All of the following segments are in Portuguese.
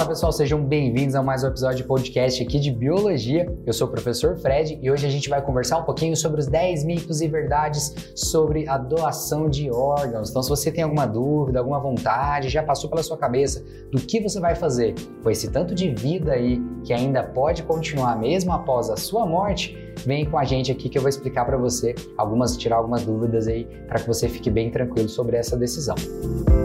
Fala pessoal, sejam bem-vindos a mais um episódio de podcast aqui de Biologia. Eu sou o professor Fred e hoje a gente vai conversar um pouquinho sobre os 10 mitos e verdades sobre a doação de órgãos. Então, se você tem alguma dúvida, alguma vontade, já passou pela sua cabeça do que você vai fazer com esse tanto de vida aí que ainda pode continuar mesmo após a sua morte, vem com a gente aqui que eu vou explicar para você algumas, tirar algumas dúvidas aí para que você fique bem tranquilo sobre essa decisão. Vamos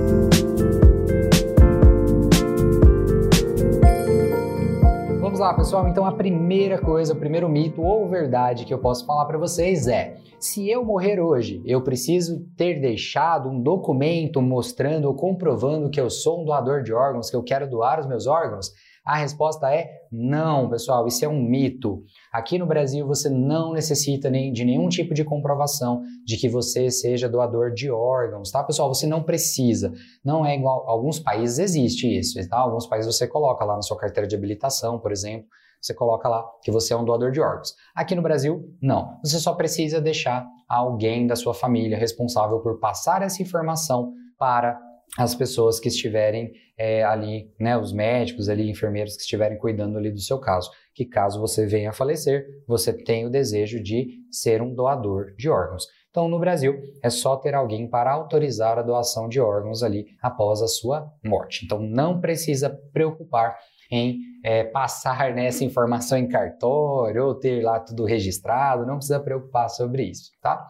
lá, pessoal. Então, a primeira coisa, o primeiro mito ou verdade que eu posso falar para vocês é: se eu morrer hoje, eu preciso ter deixado um documento mostrando ou comprovando que eu sou um doador de órgãos, que eu quero doar os meus órgãos? A resposta é não, pessoal, isso é um mito. Aqui no Brasil você não necessita nem de nenhum tipo de comprovação de que você seja doador de órgãos, tá, pessoal? Você não precisa. Não é igual. Alguns países existe isso, tá? Alguns países você coloca lá na sua carteira de habilitação, por exemplo, você coloca lá que você é um doador de órgãos. Aqui no Brasil, não. Você só precisa deixar alguém da sua família responsável por passar essa informação para as pessoas que estiverem é, ali, né, os médicos ali, enfermeiros que estiverem cuidando ali do seu caso. Que caso você venha a falecer, você tem o desejo de ser um doador de órgãos. Então, no Brasil, é só ter alguém para autorizar a doação de órgãos ali após a sua morte. Então, não precisa preocupar em é, passar né, informação em cartório ou ter lá tudo registrado, não precisa preocupar sobre isso, tá?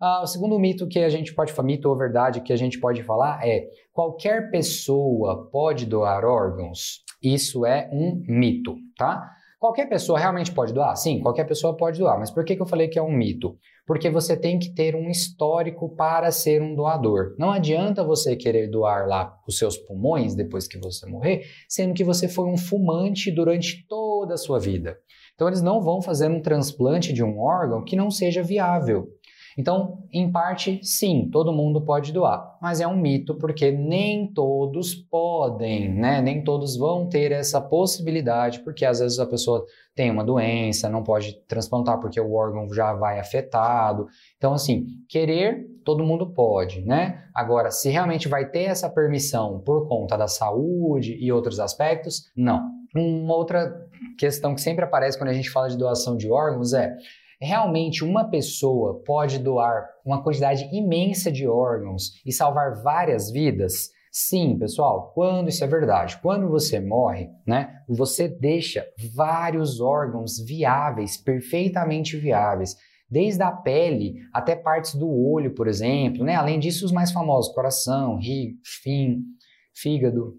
Ah, o segundo mito que a gente pode falar, mito ou verdade que a gente pode falar é qualquer pessoa pode doar órgãos. Isso é um mito, tá? Qualquer pessoa realmente pode doar? Sim, qualquer pessoa pode doar. Mas por que, que eu falei que é um mito? Porque você tem que ter um histórico para ser um doador. Não adianta você querer doar lá os seus pulmões depois que você morrer, sendo que você foi um fumante durante toda a sua vida. Então, eles não vão fazer um transplante de um órgão que não seja viável. Então, em parte, sim, todo mundo pode doar, mas é um mito porque nem todos podem, né? Nem todos vão ter essa possibilidade, porque às vezes a pessoa tem uma doença, não pode transplantar porque o órgão já vai afetado. Então, assim, querer, todo mundo pode, né? Agora, se realmente vai ter essa permissão por conta da saúde e outros aspectos, não. Uma outra questão que sempre aparece quando a gente fala de doação de órgãos é Realmente, uma pessoa pode doar uma quantidade imensa de órgãos e salvar várias vidas? Sim, pessoal, quando isso é verdade, quando você morre, né, você deixa vários órgãos viáveis, perfeitamente viáveis, desde a pele até partes do olho, por exemplo, né? Além disso, os mais famosos, coração, rim, fim, fígado,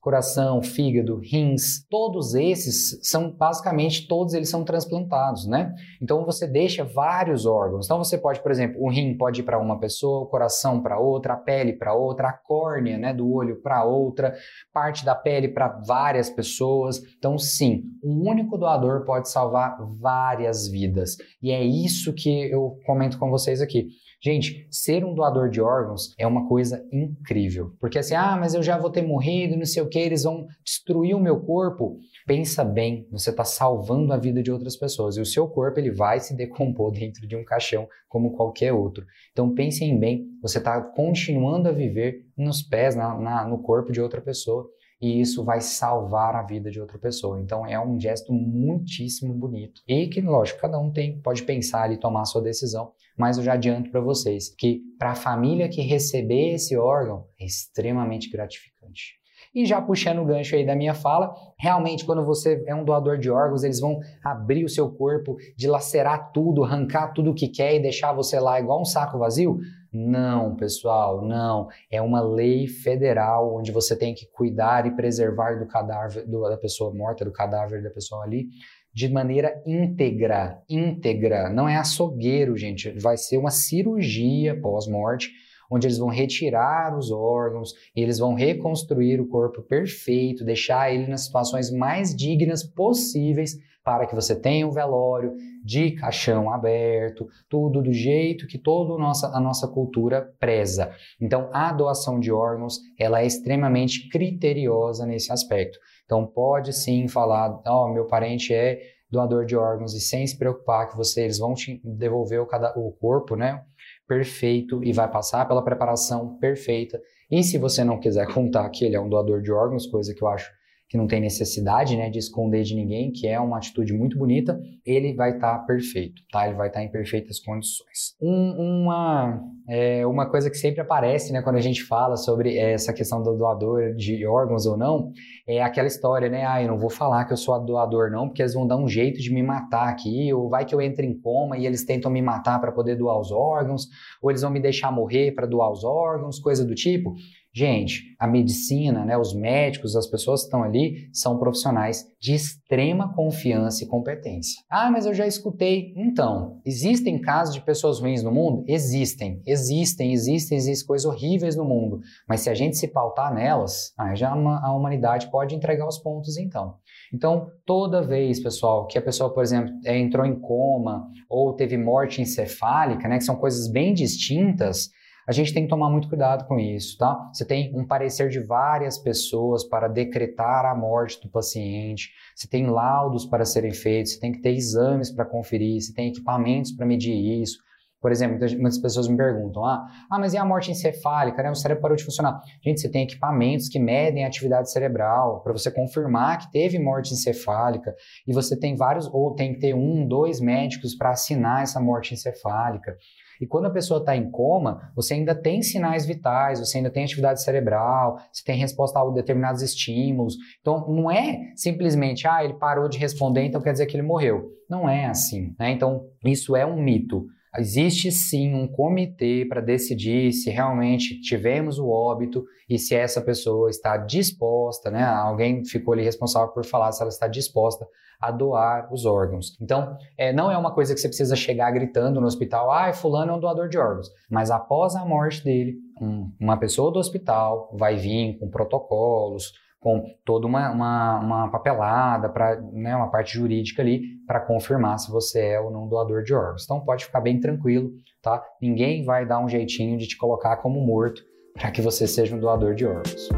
coração, fígado, rins, todos esses são basicamente todos eles são transplantados, né? Então você deixa vários órgãos. Então você pode, por exemplo, o rim pode ir para uma pessoa, o coração para outra, a pele para outra, a córnea, né, do olho para outra, parte da pele para várias pessoas. Então sim, um único doador pode salvar várias vidas. E é isso que eu comento com vocês aqui. Gente, ser um doador de órgãos é uma coisa incrível. Porque assim, ah, mas eu já vou ter morrido, não sei o que, eles vão destruir o meu corpo. Pensa bem, você está salvando a vida de outras pessoas e o seu corpo ele vai se decompor dentro de um caixão como qualquer outro. Então pensem bem, você está continuando a viver nos pés, na, na, no corpo de outra pessoa e isso vai salvar a vida de outra pessoa. Então é um gesto muitíssimo bonito e que, lógico, cada um tem pode pensar e tomar a sua decisão, mas eu já adianto para vocês que para a família que receber esse órgão é extremamente gratificante. E já puxando o gancho aí da minha fala, realmente quando você é um doador de órgãos, eles vão abrir o seu corpo, dilacerar tudo, arrancar tudo o que quer e deixar você lá igual um saco vazio? Não, pessoal, não. É uma lei federal onde você tem que cuidar e preservar do cadáver do, da pessoa morta, do cadáver da pessoa ali, de maneira íntegra, íntegra. Não é açougueiro, gente. Vai ser uma cirurgia pós-morte, onde eles vão retirar os órgãos, e eles vão reconstruir o corpo perfeito, deixar ele nas situações mais dignas possíveis para que você tenha um velório de caixão aberto, tudo do jeito que toda a nossa, a nossa cultura preza. Então, a doação de órgãos, ela é extremamente criteriosa nesse aspecto. Então pode sim falar, ó, oh, meu parente é doador de órgãos e sem se preocupar que você, eles vão te devolver o, cada, o corpo, né? Perfeito e vai passar pela preparação perfeita. E se você não quiser contar que ele é um doador de órgãos, coisa que eu acho que não tem necessidade né, de esconder de ninguém, que é uma atitude muito bonita, ele vai estar tá perfeito, tá? Ele vai estar tá em perfeitas condições. Um, uma, é, uma coisa que sempre aparece né, quando a gente fala sobre essa questão do doador de órgãos ou não, é aquela história, né? Ah, eu não vou falar que eu sou doador não, porque eles vão dar um jeito de me matar aqui, ou vai que eu entre em coma e eles tentam me matar para poder doar os órgãos, ou eles vão me deixar morrer para doar os órgãos, coisa do tipo. Gente, a medicina, né, os médicos, as pessoas que estão ali são profissionais de extrema confiança e competência. Ah, mas eu já escutei. Então, existem casos de pessoas ruins no mundo? Existem, existem, existem, existem coisas horríveis no mundo. Mas se a gente se pautar nelas, aí já a humanidade pode entregar os pontos então. Então, toda vez, pessoal, que a pessoa, por exemplo, é, entrou em coma ou teve morte encefálica, né, que são coisas bem distintas, a gente tem que tomar muito cuidado com isso, tá? Você tem um parecer de várias pessoas para decretar a morte do paciente, você tem laudos para serem feitos, você tem que ter exames para conferir, você tem equipamentos para medir isso. Por exemplo, muitas pessoas me perguntam: ah, ah, mas e a morte encefálica? Né? O cérebro parou de funcionar. Gente, você tem equipamentos que medem a atividade cerebral para você confirmar que teve morte encefálica. E você tem vários, ou tem que ter um, dois médicos para assinar essa morte encefálica. E quando a pessoa está em coma, você ainda tem sinais vitais, você ainda tem atividade cerebral, você tem resposta a determinados estímulos. Então, não é simplesmente, ah, ele parou de responder, então quer dizer que ele morreu. Não é assim. Né? Então, isso é um mito. Existe sim um comitê para decidir se realmente tivemos o óbito e se essa pessoa está disposta, né? Alguém ficou ali responsável por falar se ela está disposta a doar os órgãos. Então, é, não é uma coisa que você precisa chegar gritando no hospital, ah, fulano é um doador de órgãos. Mas após a morte dele, um, uma pessoa do hospital vai vir com protocolos, com toda uma, uma, uma papelada, para né, uma parte jurídica ali, para confirmar se você é ou não doador de órgãos. Então pode ficar bem tranquilo, tá? Ninguém vai dar um jeitinho de te colocar como morto para que você seja um doador de órgãos.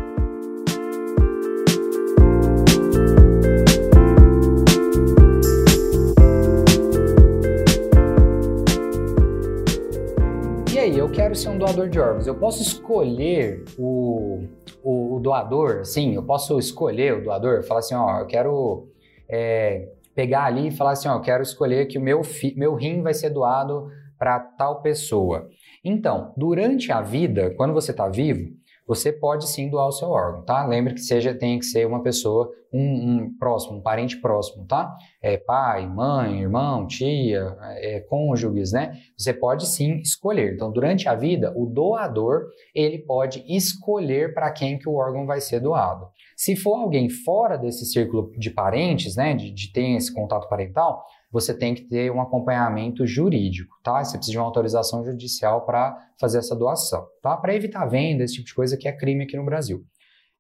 eu quero ser um doador de órgãos. Eu posso escolher o, o, o doador, sim, eu posso escolher o doador, falar assim, ó, eu quero é, pegar ali e falar assim, ó, eu quero escolher que o meu, meu rim vai ser doado para tal pessoa. Então, durante a vida, quando você está vivo, você pode sim doar o seu órgão, tá? Lembre que seja tem que ser uma pessoa, um, um próximo, um parente próximo, tá? É pai, mãe, irmão, tia, é, cônjuges, né? Você pode sim escolher. Então, durante a vida, o doador ele pode escolher para quem que o órgão vai ser doado. Se for alguém fora desse círculo de parentes, né, de, de ter esse contato parental, você tem que ter um acompanhamento jurídico, tá? Você precisa de uma autorização judicial para fazer essa doação, tá? Para evitar venda, esse tipo de coisa que é crime aqui no Brasil.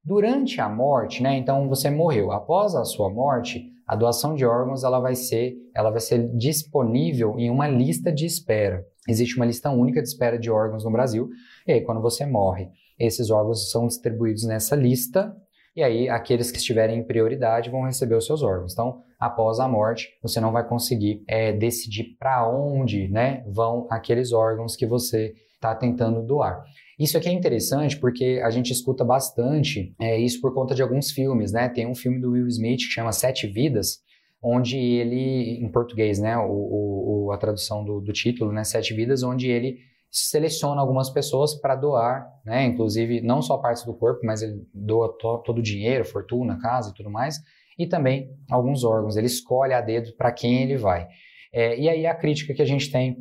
Durante a morte, né? Então você morreu. Após a sua morte, a doação de órgãos ela vai ser, ela vai ser disponível em uma lista de espera. Existe uma lista única de espera de órgãos no Brasil. E aí, quando você morre, esses órgãos são distribuídos nessa lista e aí aqueles que estiverem em prioridade vão receber os seus órgãos. Então, após a morte, você não vai conseguir é, decidir para onde né, vão aqueles órgãos que você está tentando doar. Isso aqui é interessante porque a gente escuta bastante é, isso por conta de alguns filmes, né? Tem um filme do Will Smith que chama Sete Vidas, onde ele, em português, né? O, o a tradução do, do título, né? Sete Vidas, onde ele seleciona algumas pessoas para doar, né? Inclusive, não só partes do corpo, mas ele doa to todo o dinheiro, fortuna, casa e tudo mais, e também alguns órgãos. Ele escolhe a dedo para quem ele vai. É, e aí a crítica que a gente tem,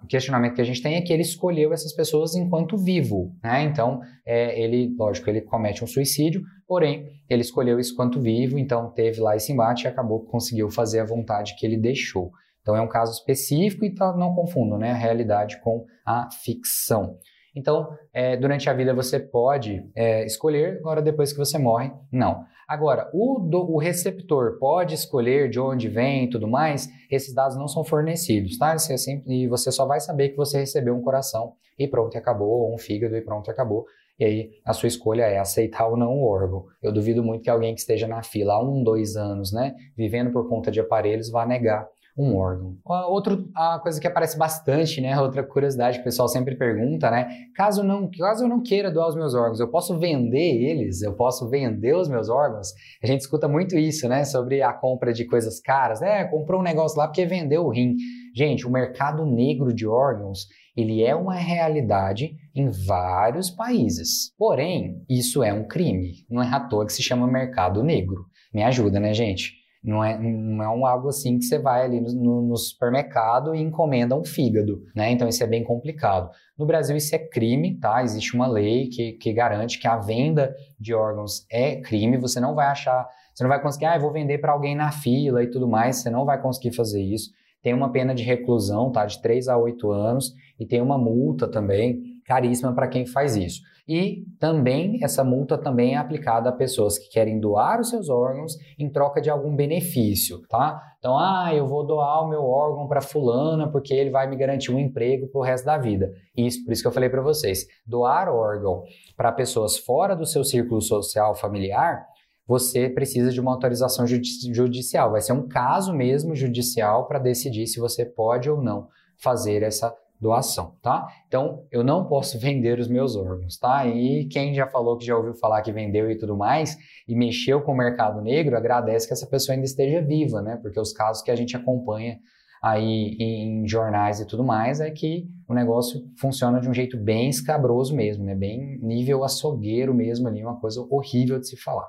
o questionamento que a gente tem é que ele escolheu essas pessoas enquanto vivo, né? Então, é, ele, lógico, ele comete um suicídio, porém, ele escolheu isso enquanto vivo, então teve lá esse embate e acabou que conseguiu fazer a vontade que ele deixou. Então é um caso específico e tá, não confundam né, a realidade com a ficção. Então, é, durante a vida você pode é, escolher, agora depois que você morre, não. Agora, o, do, o, receptor pode escolher de onde vem e tudo mais, esses dados não são fornecidos, tá? Você, assim, e você só vai saber que você recebeu um coração e pronto, acabou, ou um fígado e pronto, acabou. E aí a sua escolha é aceitar ou não o órgão. Eu duvido muito que alguém que esteja na fila há um, dois anos, né, vivendo por conta de aparelhos, vá negar um órgão. Outra a coisa que aparece bastante, né? Outra curiosidade que o pessoal sempre pergunta, né? Caso, não, caso eu não queira doar os meus órgãos, eu posso vender eles? Eu posso vender os meus órgãos? A gente escuta muito isso, né? Sobre a compra de coisas caras. É, comprou um negócio lá porque vendeu o rim. Gente, o mercado negro de órgãos, ele é uma realidade em vários países. Porém, isso é um crime. Não é à toa que se chama mercado negro. Me ajuda, né, gente? Não é, não é um algo assim que você vai ali no, no, supermercado e encomenda um fígado, né? Então isso é bem complicado. No Brasil isso é crime, tá? Existe uma lei que, que garante que a venda de órgãos é crime. Você não vai achar, você não vai conseguir, ah, eu vou vender para alguém na fila e tudo mais. Você não vai conseguir fazer isso. Tem uma pena de reclusão, tá? De 3 a 8 anos e tem uma multa também caríssima para quem faz isso. E também essa multa também é aplicada a pessoas que querem doar os seus órgãos em troca de algum benefício, tá? Então, ah, eu vou doar o meu órgão para fulana porque ele vai me garantir um emprego para o resto da vida. Isso, por isso que eu falei para vocês, doar órgão para pessoas fora do seu círculo social familiar, você precisa de uma autorização judicial. Vai ser um caso mesmo judicial para decidir se você pode ou não fazer essa doação, tá? Então, eu não posso vender os meus órgãos, tá? E quem já falou que já ouviu falar que vendeu e tudo mais e mexeu com o mercado negro, agradece que essa pessoa ainda esteja viva, né? Porque os casos que a gente acompanha aí em jornais e tudo mais é que o negócio funciona de um jeito bem escabroso mesmo, né? Bem nível açougueiro mesmo ali, uma coisa horrível de se falar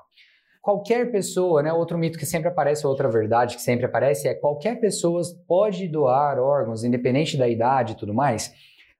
qualquer pessoa, né? Outro mito que sempre aparece, outra verdade que sempre aparece é qualquer pessoa pode doar órgãos, independente da idade e tudo mais.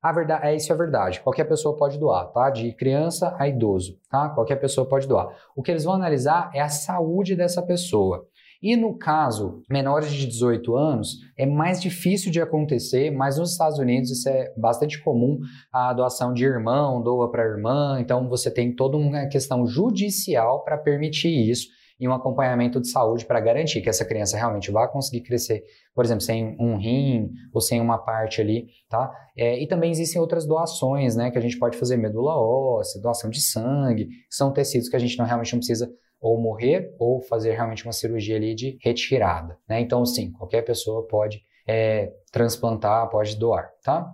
A verdade, é isso é verdade. Qualquer pessoa pode doar, tá? De criança a idoso, tá? Qualquer pessoa pode doar. O que eles vão analisar é a saúde dessa pessoa. E no caso, menores de 18 anos, é mais difícil de acontecer, mas nos Estados Unidos isso é bastante comum, a doação de irmão, doa para irmã, então você tem toda uma questão judicial para permitir isso e um acompanhamento de saúde para garantir que essa criança realmente vai conseguir crescer, por exemplo, sem um rim ou sem uma parte ali, tá? É, e também existem outras doações, né, que a gente pode fazer medula óssea, doação de sangue, que são tecidos que a gente não realmente não precisa ou morrer ou fazer realmente uma cirurgia ali de retirada, né? Então, sim, qualquer pessoa pode é, transplantar, pode doar, tá?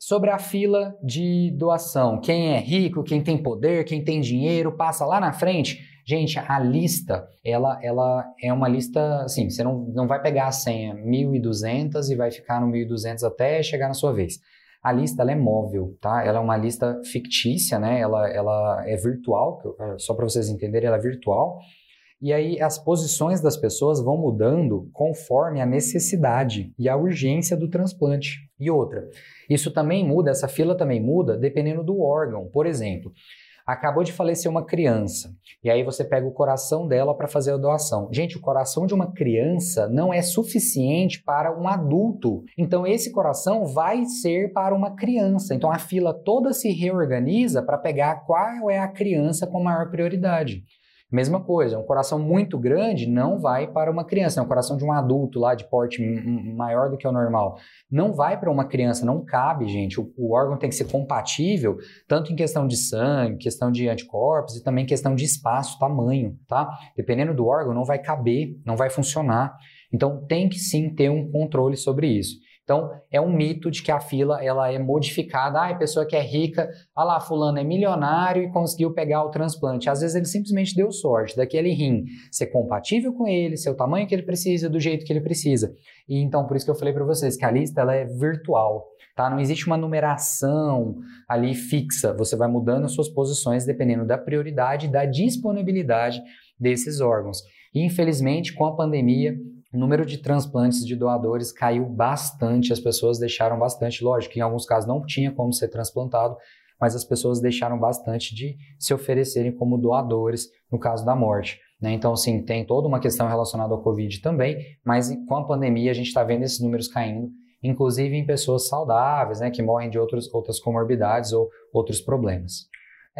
Sobre a fila de doação, quem é rico, quem tem poder, quem tem dinheiro, passa lá na frente. Gente, a lista, ela, ela é uma lista, assim, você não, não vai pegar a senha 1.200 e vai ficar no 1.200 até chegar na sua vez. A lista é móvel, tá? Ela é uma lista fictícia, né? Ela, ela é virtual, é, só para vocês entenderem, ela é virtual. E aí as posições das pessoas vão mudando conforme a necessidade e a urgência do transplante. E outra, isso também muda, essa fila também muda dependendo do órgão. Por exemplo, acabou de falecer uma criança, e aí você pega o coração dela para fazer a doação. Gente, o coração de uma criança não é suficiente para um adulto. Então esse coração vai ser para uma criança. Então a fila toda se reorganiza para pegar qual é a criança com maior prioridade. Mesma coisa, um coração muito grande não vai para uma criança, é um coração de um adulto lá de porte maior do que o normal. Não vai para uma criança, não cabe, gente. O, o, órgão tem que ser compatível, tanto em questão de sangue, questão de anticorpos e também questão de espaço, tamanho, tá? Dependendo do órgão, não vai caber, não vai funcionar. Então tem que sim ter um controle sobre isso. Então, é um mito de que a fila ela é modificada. Ah, a pessoa que é rica, ah lá, fulano é milionário e conseguiu pegar o transplante. Às vezes ele simplesmente deu sorte daquele rim ser compatível com ele, ser o tamanho que ele precisa, do jeito que ele precisa. E então, por isso que eu falei para vocês que a lista ela é virtual. Tá? Não existe uma numeração ali fixa. Você vai mudando as suas posições dependendo da prioridade e da disponibilidade desses órgãos. Infelizmente, com a pandemia, o número de transplantes de doadores caiu bastante, as pessoas deixaram bastante, lógico em alguns casos não tinha como ser transplantado, mas as pessoas deixaram bastante de se oferecerem como doadores no caso da morte. Né? Então, sim, tem toda uma questão relacionada ao Covid também, mas com a pandemia a gente está vendo esses números caindo, inclusive em pessoas saudáveis, né, que morrem de outros, outras comorbidades ou outros problemas.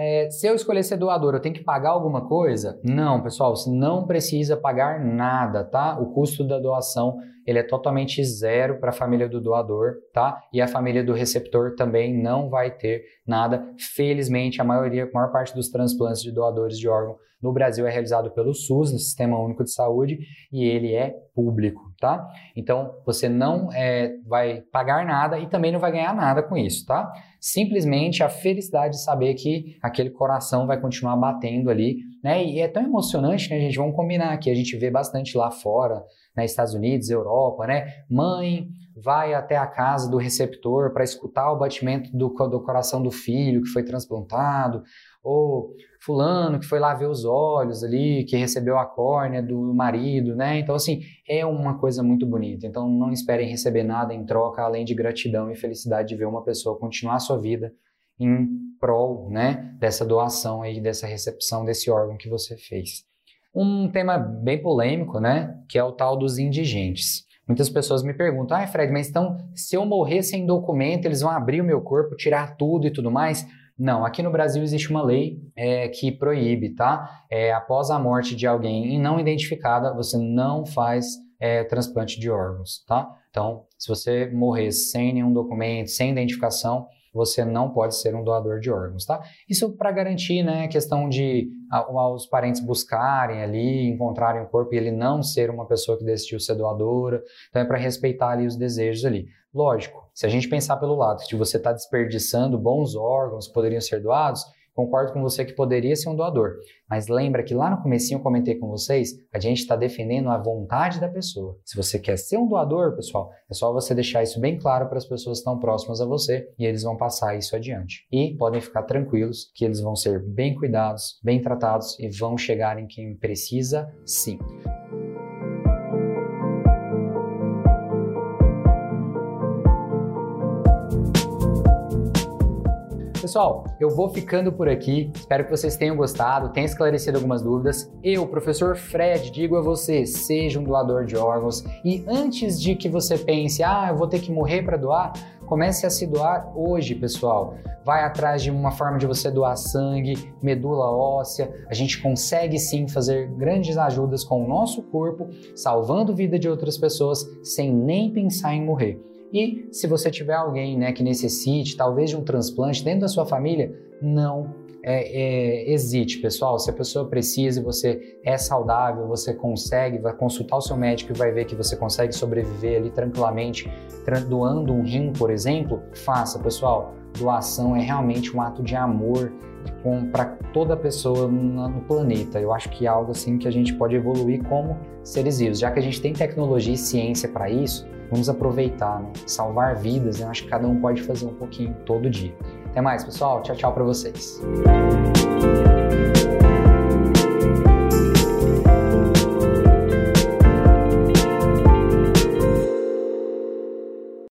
É, se eu escolher ser doador, eu tenho que pagar alguma coisa? Não, pessoal, você não precisa pagar nada, tá? O custo da doação ele é totalmente zero para a família do doador, tá? E a família do receptor também não vai ter nada. Felizmente, a maioria, a maior parte dos transplantes de doadores de órgão no Brasil é realizado pelo SUS, no Sistema Único de Saúde, e ele é público, tá? Então, você não é, vai pagar nada e também não vai ganhar nada com isso, tá? Simplesmente a felicidade de saber que aquele coração vai continuar batendo ali, né? E é tão emocionante, né, gente? Vamos combinar aqui, a gente vê bastante lá fora, né, Estados Unidos, Europa, né? Mãe vai até a casa do receptor para escutar o batimento do, do coração do filho que foi transplantado, ou fulano que foi lá ver os olhos ali, que recebeu a córnea do marido, né? Então, assim, é uma coisa muito bonita. Então, não esperem receber nada em troca, além de gratidão e felicidade de ver uma pessoa continuar a sua vida em prol, né, dessa doação aí, dessa recepção desse órgão que você fez. Um tema bem polêmico, né, que é o tal dos indigentes. Muitas pessoas me perguntam, ah, Fred, mas então, se eu morrer sem documento, eles vão abrir o meu corpo, tirar tudo e tudo mais? Não, aqui no Brasil existe uma lei é, que proíbe, tá? É, após a morte de alguém não identificada, você não faz é, transplante de órgãos, tá? Então, se você morrer sem nenhum documento, sem identificação, você não pode ser um doador de órgãos, tá? Isso para garantir, né, a questão de a, os parentes buscarem ali, encontrarem o corpo e ele não ser uma pessoa que decidiu ser doadora. Então é para respeitar ali os desejos ali. Lógico, se a gente pensar pelo lado de você estar tá desperdiçando bons órgãos que poderiam ser doados, concordo com você que poderia ser um doador. Mas lembra que lá no comecinho eu comentei com vocês, a gente está defendendo a vontade da pessoa. Se você quer ser um doador, pessoal, é só você deixar isso bem claro para as pessoas que estão próximas a você e eles vão passar isso adiante. E podem ficar tranquilos que eles vão ser bem cuidados, bem tratados e vão chegar em quem precisa sim. Pessoal, eu vou ficando por aqui. Espero que vocês tenham gostado, tenham esclarecido algumas dúvidas. Eu, professor Fred, digo a você: seja um doador de órgãos. E antes de que você pense, ah, eu vou ter que morrer para doar, comece a se doar hoje, pessoal. Vai atrás de uma forma de você doar sangue, medula óssea. A gente consegue sim fazer grandes ajudas com o nosso corpo, salvando vida de outras pessoas sem nem pensar em morrer. E se você tiver alguém né, que necessite, talvez de um transplante dentro da sua família, não é, é, hesite, pessoal. Se a pessoa precisa e você é saudável, você consegue, vai consultar o seu médico e vai ver que você consegue sobreviver ali tranquilamente, doando um rim, por exemplo, faça, pessoal. Doação é realmente um ato de amor para toda pessoa no, planeta. Eu acho que é algo assim que a gente pode evoluir como seres vivos, já que a gente tem tecnologia e ciência para isso Vamos aproveitar, né? salvar vidas. Né? Eu acho que cada um pode fazer um pouquinho todo dia. Até mais, pessoal. Tchau, tchau para vocês.